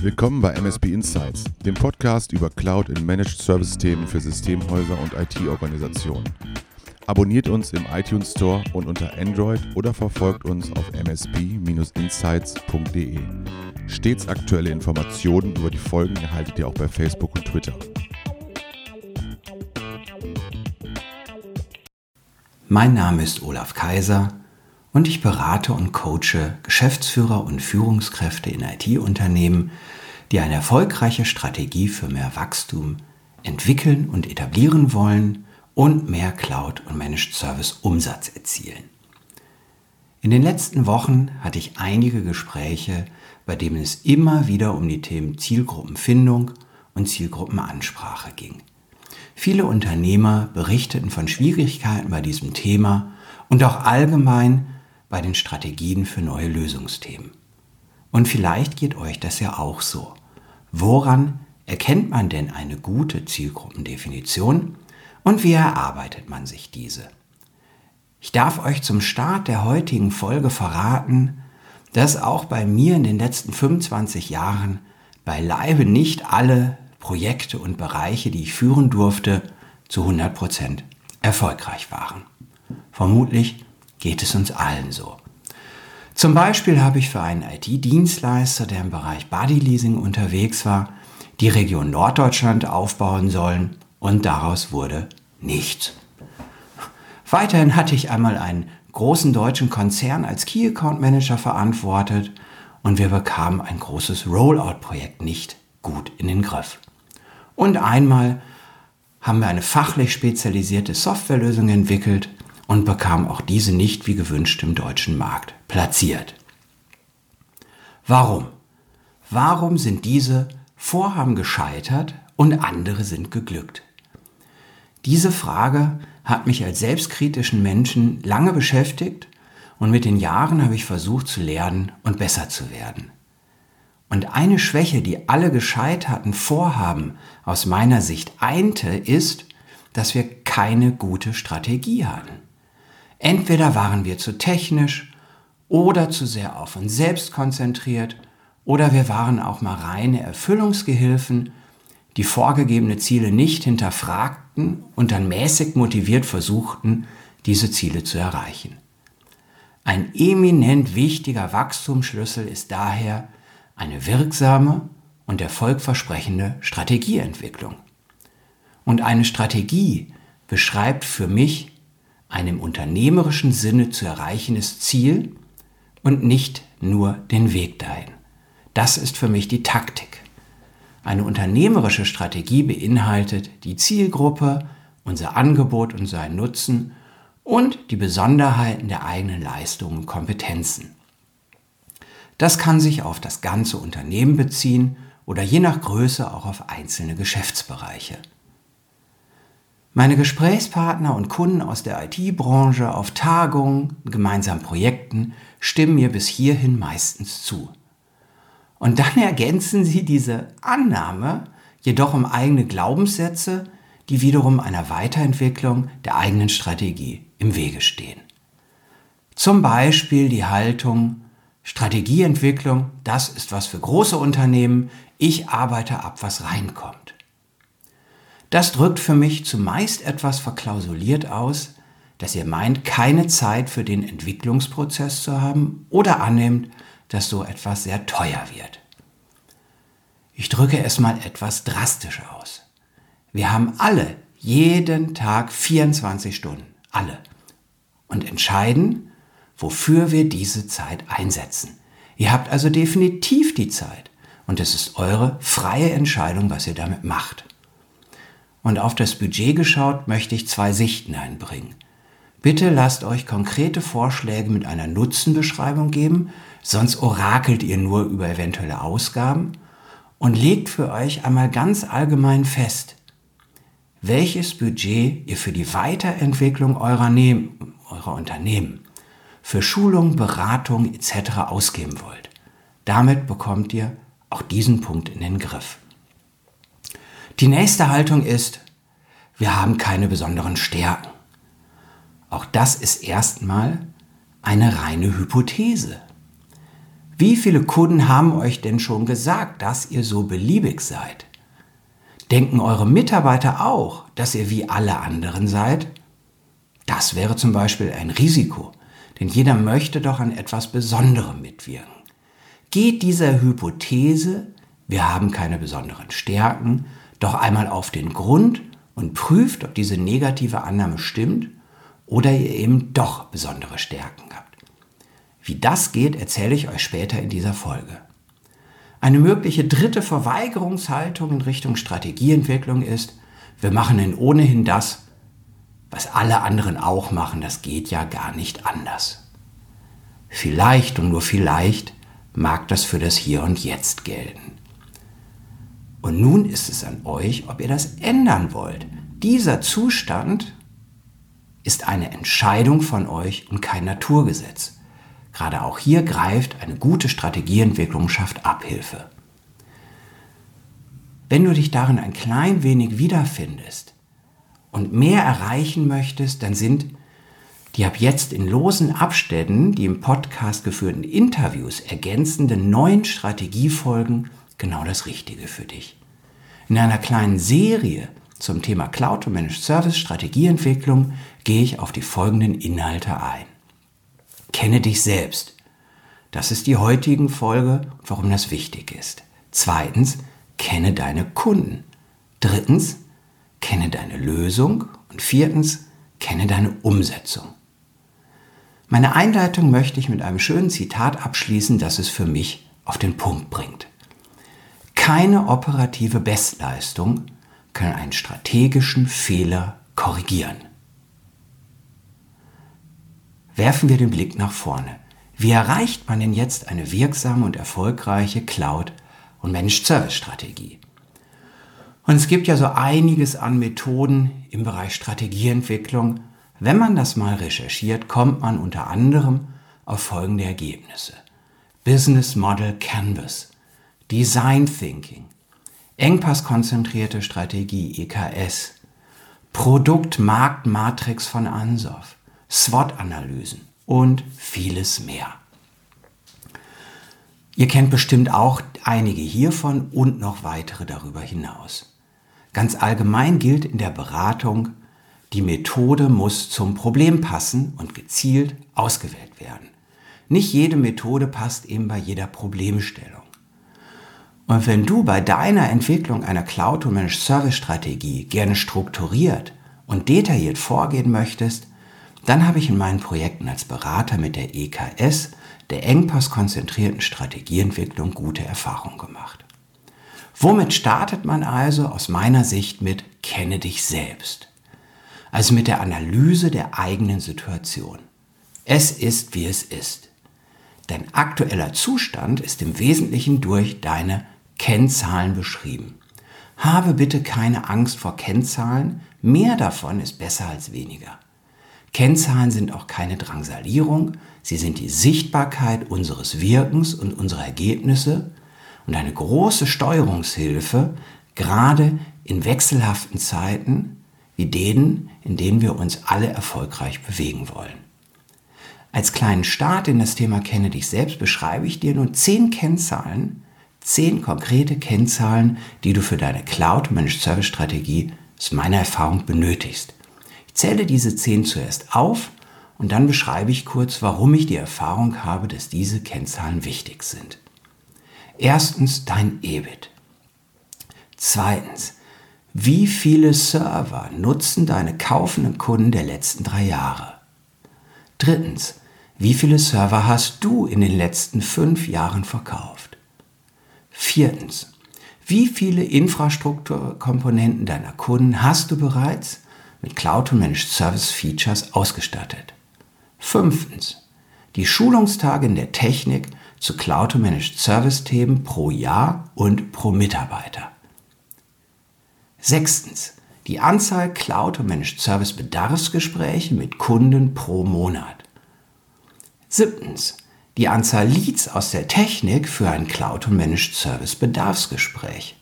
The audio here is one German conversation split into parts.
Willkommen bei MSP Insights, dem Podcast über Cloud in Managed Service Themen für Systemhäuser und IT-Organisationen. Abonniert uns im iTunes Store und unter Android oder verfolgt uns auf msp-insights.de. Stets aktuelle Informationen über die Folgen erhaltet ihr auch bei Facebook und Twitter. Mein Name ist Olaf Kaiser und ich berate und coache Geschäftsführer und Führungskräfte in IT-Unternehmen, die eine erfolgreiche Strategie für mehr Wachstum entwickeln und etablieren wollen und mehr Cloud- und Managed Service Umsatz erzielen. In den letzten Wochen hatte ich einige Gespräche, bei denen es immer wieder um die Themen Zielgruppenfindung und Zielgruppenansprache ging. Viele Unternehmer berichteten von Schwierigkeiten bei diesem Thema und auch allgemein bei den Strategien für neue Lösungsthemen. Und vielleicht geht euch das ja auch so. Woran erkennt man denn eine gute Zielgruppendefinition und wie erarbeitet man sich diese? Ich darf euch zum Start der heutigen Folge verraten, dass auch bei mir in den letzten 25 Jahren beileibe nicht alle Projekte und Bereiche, die ich führen durfte, zu 100 Prozent erfolgreich waren. Vermutlich geht es uns allen so. Zum Beispiel habe ich für einen IT-Dienstleister, der im Bereich Bodyleasing unterwegs war, die Region Norddeutschland aufbauen sollen und daraus wurde nichts. Weiterhin hatte ich einmal einen großen deutschen Konzern als Key Account Manager verantwortet und wir bekamen ein großes Rollout-Projekt nicht gut in den Griff. Und einmal haben wir eine fachlich spezialisierte Softwarelösung entwickelt und bekam auch diese nicht wie gewünscht im deutschen Markt platziert. Warum? Warum sind diese Vorhaben gescheitert und andere sind geglückt? Diese Frage hat mich als selbstkritischen Menschen lange beschäftigt und mit den Jahren habe ich versucht zu lernen und besser zu werden. Und eine Schwäche, die alle gescheiterten Vorhaben aus meiner Sicht einte, ist, dass wir keine gute Strategie hatten. Entweder waren wir zu technisch oder zu sehr auf uns selbst konzentriert oder wir waren auch mal reine Erfüllungsgehilfen, die vorgegebene Ziele nicht hinterfragten und dann mäßig motiviert versuchten, diese Ziele zu erreichen. Ein eminent wichtiger Wachstumsschlüssel ist daher eine wirksame und erfolgversprechende Strategieentwicklung. Und eine Strategie beschreibt für mich ein im unternehmerischen Sinne zu erreichendes Ziel und nicht nur den Weg dahin. Das ist für mich die Taktik. Eine unternehmerische Strategie beinhaltet die Zielgruppe, unser Angebot und seinen Nutzen und die Besonderheiten der eigenen Leistungen und Kompetenzen. Das kann sich auf das ganze Unternehmen beziehen oder je nach Größe auch auf einzelne Geschäftsbereiche. Meine Gesprächspartner und Kunden aus der IT-Branche auf Tagungen, gemeinsamen Projekten stimmen mir bis hierhin meistens zu. Und dann ergänzen sie diese Annahme jedoch um eigene Glaubenssätze, die wiederum einer Weiterentwicklung der eigenen Strategie im Wege stehen. Zum Beispiel die Haltung, Strategieentwicklung, das ist was für große Unternehmen, ich arbeite ab, was reinkommt. Das drückt für mich zumeist etwas verklausuliert aus, dass ihr meint, keine Zeit für den Entwicklungsprozess zu haben oder annimmt, dass so etwas sehr teuer wird. Ich drücke es mal etwas drastisch aus. Wir haben alle jeden Tag 24 Stunden, alle, und entscheiden, wofür wir diese Zeit einsetzen. Ihr habt also definitiv die Zeit und es ist eure freie Entscheidung, was ihr damit macht und auf das Budget geschaut, möchte ich zwei Sichten einbringen. Bitte lasst euch konkrete Vorschläge mit einer Nutzenbeschreibung geben, sonst orakelt ihr nur über eventuelle Ausgaben und legt für euch einmal ganz allgemein fest, welches Budget ihr für die Weiterentwicklung eurer, ne eurer Unternehmen, für Schulung, Beratung etc. ausgeben wollt. Damit bekommt ihr auch diesen Punkt in den Griff. Die nächste Haltung ist, wir haben keine besonderen Stärken. Auch das ist erstmal eine reine Hypothese. Wie viele Kunden haben euch denn schon gesagt, dass ihr so beliebig seid? Denken eure Mitarbeiter auch, dass ihr wie alle anderen seid? Das wäre zum Beispiel ein Risiko, denn jeder möchte doch an etwas Besonderem mitwirken. Geht dieser Hypothese, wir haben keine besonderen Stärken, doch einmal auf den Grund und prüft, ob diese negative Annahme stimmt oder ihr eben doch besondere Stärken habt. Wie das geht, erzähle ich euch später in dieser Folge. Eine mögliche dritte Verweigerungshaltung in Richtung Strategieentwicklung ist, wir machen denn ohnehin das, was alle anderen auch machen, das geht ja gar nicht anders. Vielleicht und nur vielleicht mag das für das Hier und Jetzt gelten. Und nun ist es an euch, ob ihr das ändern wollt. Dieser Zustand ist eine Entscheidung von euch und kein Naturgesetz. Gerade auch hier greift eine gute Strategieentwicklung schafft Abhilfe. Wenn du dich darin ein klein wenig wiederfindest und mehr erreichen möchtest, dann sind die ab jetzt in losen Abständen die im Podcast geführten Interviews ergänzenden neuen Strategiefolgen genau das Richtige für dich. In einer kleinen Serie zum Thema Cloud und Managed Service Strategieentwicklung gehe ich auf die folgenden Inhalte ein. Kenne dich selbst. Das ist die heutigen Folge und warum das wichtig ist. Zweitens, kenne deine Kunden. Drittens, kenne deine Lösung. Und viertens, kenne deine Umsetzung. Meine Einleitung möchte ich mit einem schönen Zitat abschließen, das es für mich auf den Punkt bringt. Keine operative Bestleistung kann einen strategischen Fehler korrigieren. Werfen wir den Blick nach vorne. Wie erreicht man denn jetzt eine wirksame und erfolgreiche Cloud- und Managed Service Strategie? Und es gibt ja so einiges an Methoden im Bereich Strategieentwicklung, wenn man das mal recherchiert, kommt man unter anderem auf folgende Ergebnisse. Business Model Canvas, Design Thinking, Engpasskonzentrierte Strategie EKS, Produkt-Markt-Matrix von Ansoff, SWOT-Analysen und vieles mehr. Ihr kennt bestimmt auch einige hiervon und noch weitere darüber hinaus. Ganz allgemein gilt in der Beratung, die Methode muss zum Problem passen und gezielt ausgewählt werden. Nicht jede Methode passt eben bei jeder Problemstellung. Und wenn du bei deiner Entwicklung einer Cloud- und Managed Service Strategie gerne strukturiert und detailliert vorgehen möchtest, dann habe ich in meinen Projekten als Berater mit der EKS, der engpasskonzentrierten Strategieentwicklung, gute Erfahrungen gemacht. Womit startet man also aus meiner Sicht mit Kenne dich selbst? also mit der Analyse der eigenen Situation. Es ist, wie es ist. Dein aktueller Zustand ist im Wesentlichen durch deine Kennzahlen beschrieben. Habe bitte keine Angst vor Kennzahlen, mehr davon ist besser als weniger. Kennzahlen sind auch keine Drangsalierung, sie sind die Sichtbarkeit unseres Wirkens und unserer Ergebnisse und eine große Steuerungshilfe, gerade in wechselhaften Zeiten, wie denen, in denen wir uns alle erfolgreich bewegen wollen. Als kleinen Start in das Thema Kenne dich selbst beschreibe ich dir nun zehn Kennzahlen, zehn konkrete Kennzahlen, die du für deine Cloud Managed Service Strategie aus meiner Erfahrung benötigst. Ich zähle diese zehn zuerst auf und dann beschreibe ich kurz, warum ich die Erfahrung habe, dass diese Kennzahlen wichtig sind. Erstens dein EBIT. Zweitens wie viele Server nutzen deine kaufenden Kunden der letzten drei Jahre? Drittens, wie viele Server hast du in den letzten fünf Jahren verkauft? Viertens, wie viele Infrastrukturkomponenten deiner Kunden hast du bereits mit Cloud und Managed Service Features ausgestattet? Fünftens, die Schulungstage in der Technik zu Cloud und Managed Service Themen pro Jahr und pro Mitarbeiter. Sechstens, die Anzahl Cloud- und Managed Service Bedarfsgespräche mit Kunden pro Monat. Siebtens, die Anzahl Leads aus der Technik für ein Cloud- und Managed Service Bedarfsgespräch.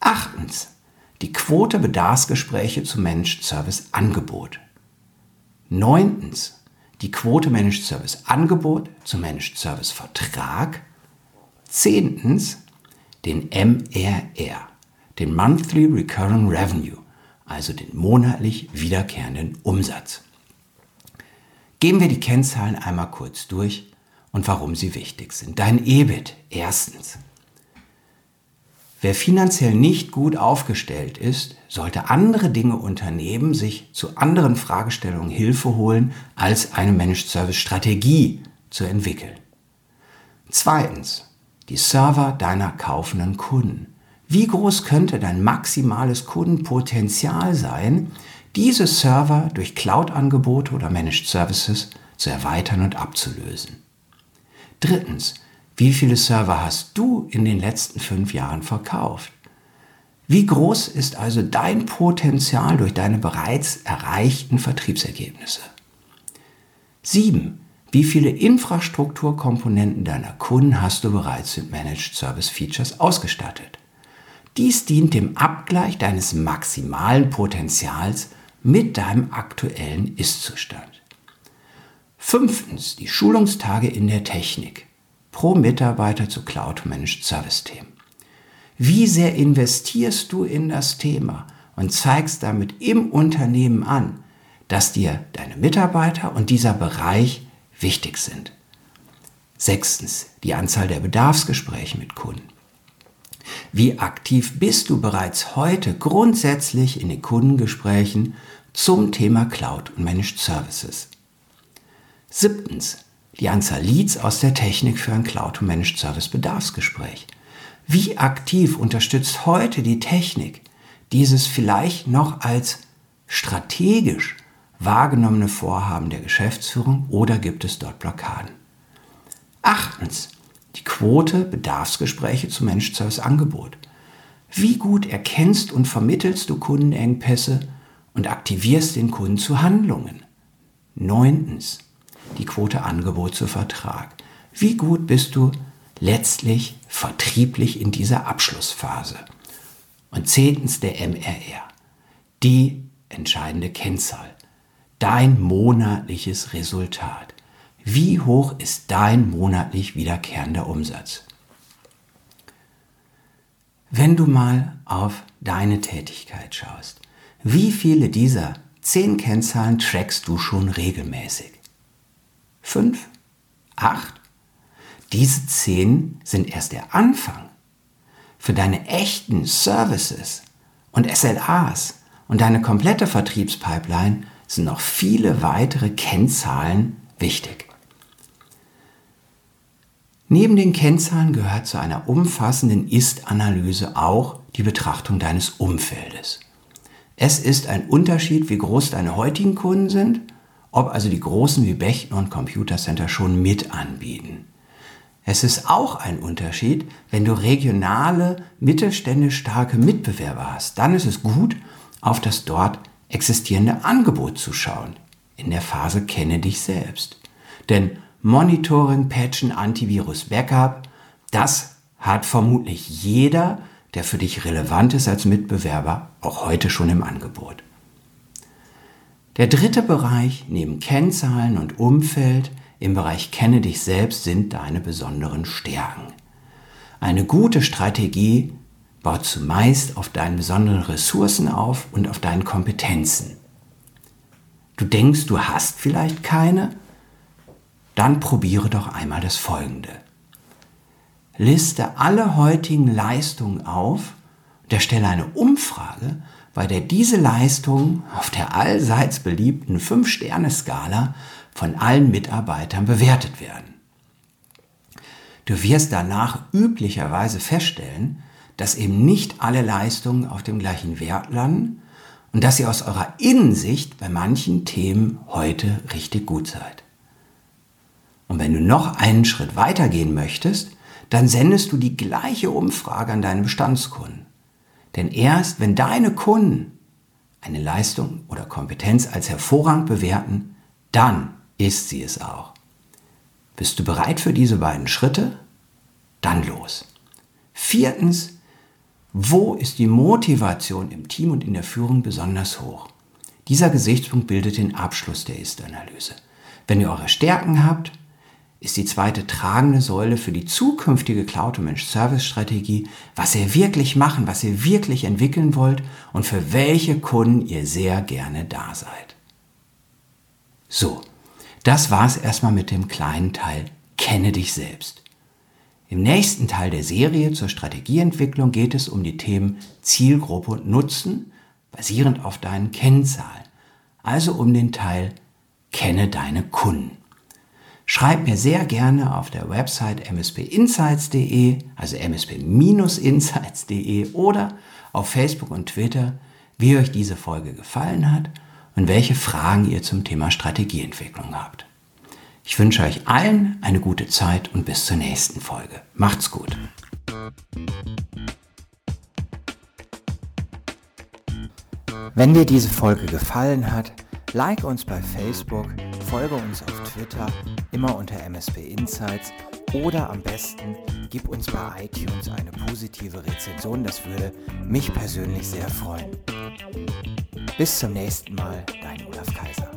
Achtens, die Quote Bedarfsgespräche zum Managed Service Angebot. Neuntens, die Quote Managed Service Angebot zum Managed Service Vertrag. Zehntens den MRR, den Monthly Recurring Revenue, also den monatlich wiederkehrenden Umsatz. Gehen wir die Kennzahlen einmal kurz durch und warum sie wichtig sind. Dein EBIT erstens. Wer finanziell nicht gut aufgestellt ist, sollte andere Dinge unternehmen, sich zu anderen Fragestellungen Hilfe holen, als eine Managed Service Strategie zu entwickeln. Zweitens, die Server deiner kaufenden Kunden. Wie groß könnte dein maximales Kundenpotenzial sein, diese Server durch Cloud-Angebote oder Managed Services zu erweitern und abzulösen? Drittens, wie viele Server hast du in den letzten fünf Jahren verkauft? Wie groß ist also dein Potenzial durch deine bereits erreichten Vertriebsergebnisse? 7. Wie viele Infrastrukturkomponenten deiner Kunden hast du bereits mit Managed Service Features ausgestattet? Dies dient dem Abgleich deines maximalen Potenzials mit deinem aktuellen Ist-Zustand. Fünftens, die Schulungstage in der Technik pro Mitarbeiter zu Cloud Managed Service Themen. Wie sehr investierst du in das Thema und zeigst damit im Unternehmen an, dass dir deine Mitarbeiter und dieser Bereich wichtig sind? Sechstens, die Anzahl der Bedarfsgespräche mit Kunden. Wie aktiv bist du bereits heute grundsätzlich in den Kundengesprächen zum Thema Cloud und Managed Services? Siebtens, die Anzahl Leads aus der Technik für ein Cloud Managed Service Bedarfsgespräch. Wie aktiv unterstützt heute die Technik dieses vielleicht noch als strategisch wahrgenommene Vorhaben der Geschäftsführung oder gibt es dort Blockaden? Achtens, die Quote Bedarfsgespräche zum Managed Service Angebot. Wie gut erkennst und vermittelst du Kundenengpässe und aktivierst den Kunden zu Handlungen? Neuntens, die Quote Angebot zu Vertrag. Wie gut bist du letztlich vertrieblich in dieser Abschlussphase? Und zehntens der MRR, die entscheidende Kennzahl, dein monatliches Resultat. Wie hoch ist dein monatlich wiederkehrender Umsatz? Wenn du mal auf deine Tätigkeit schaust, wie viele dieser zehn Kennzahlen trackst du schon regelmäßig? fünf, acht. Diese zehn sind erst der Anfang. Für deine echten Services und SLAs und deine komplette Vertriebspipeline sind noch viele weitere Kennzahlen wichtig. Neben den Kennzahlen gehört zu einer umfassenden Ist-Analyse auch die Betrachtung deines Umfeldes. Es ist ein Unterschied, wie groß deine heutigen Kunden sind ob also die großen wie Bechner und Computer Center schon mit anbieten. Es ist auch ein Unterschied, wenn du regionale, mittelständisch starke Mitbewerber hast. Dann ist es gut, auf das dort existierende Angebot zu schauen. In der Phase kenne dich selbst. Denn Monitoring, Patchen, Antivirus, Backup, das hat vermutlich jeder, der für dich relevant ist als Mitbewerber, auch heute schon im Angebot. Der dritte Bereich neben Kennzahlen und Umfeld im Bereich Kenne dich selbst sind deine besonderen Stärken. Eine gute Strategie baut zumeist auf deinen besonderen Ressourcen auf und auf deinen Kompetenzen. Du denkst, du hast vielleicht keine? Dann probiere doch einmal das Folgende. Liste alle heutigen Leistungen auf und erstelle eine Umfrage, bei der diese Leistungen auf der allseits beliebten 5-Sterne-Skala von allen Mitarbeitern bewertet werden. Du wirst danach üblicherweise feststellen, dass eben nicht alle Leistungen auf dem gleichen Wert landen und dass ihr aus eurer Innensicht bei manchen Themen heute richtig gut seid. Und wenn du noch einen Schritt weitergehen möchtest, dann sendest du die gleiche Umfrage an deine Bestandskunden. Denn erst wenn deine Kunden eine Leistung oder Kompetenz als hervorragend bewerten, dann ist sie es auch. Bist du bereit für diese beiden Schritte? Dann los. Viertens, wo ist die Motivation im Team und in der Führung besonders hoch? Dieser Gesichtspunkt bildet den Abschluss der Ist-Analyse. Wenn ihr eure Stärken habt, ist die zweite tragende Säule für die zukünftige Cloud Managed Service Strategie, was ihr wirklich machen, was ihr wirklich entwickeln wollt und für welche Kunden ihr sehr gerne da seid. So, das war's erstmal mit dem kleinen Teil Kenne dich selbst. Im nächsten Teil der Serie zur Strategieentwicklung geht es um die Themen Zielgruppe und Nutzen, basierend auf deinen Kennzahlen, also um den Teil Kenne deine Kunden. Schreib mir sehr gerne auf der Website mspinsights.de, also msp-insights.de oder auf Facebook und Twitter, wie euch diese Folge gefallen hat und welche Fragen ihr zum Thema Strategieentwicklung habt. Ich wünsche euch allen eine gute Zeit und bis zur nächsten Folge. Macht's gut. Wenn dir diese Folge gefallen hat, Like uns bei Facebook, folge uns auf Twitter, immer unter MSP Insights oder am besten gib uns bei iTunes eine positive Rezension, das würde mich persönlich sehr freuen. Bis zum nächsten Mal, dein Olaf Kaiser.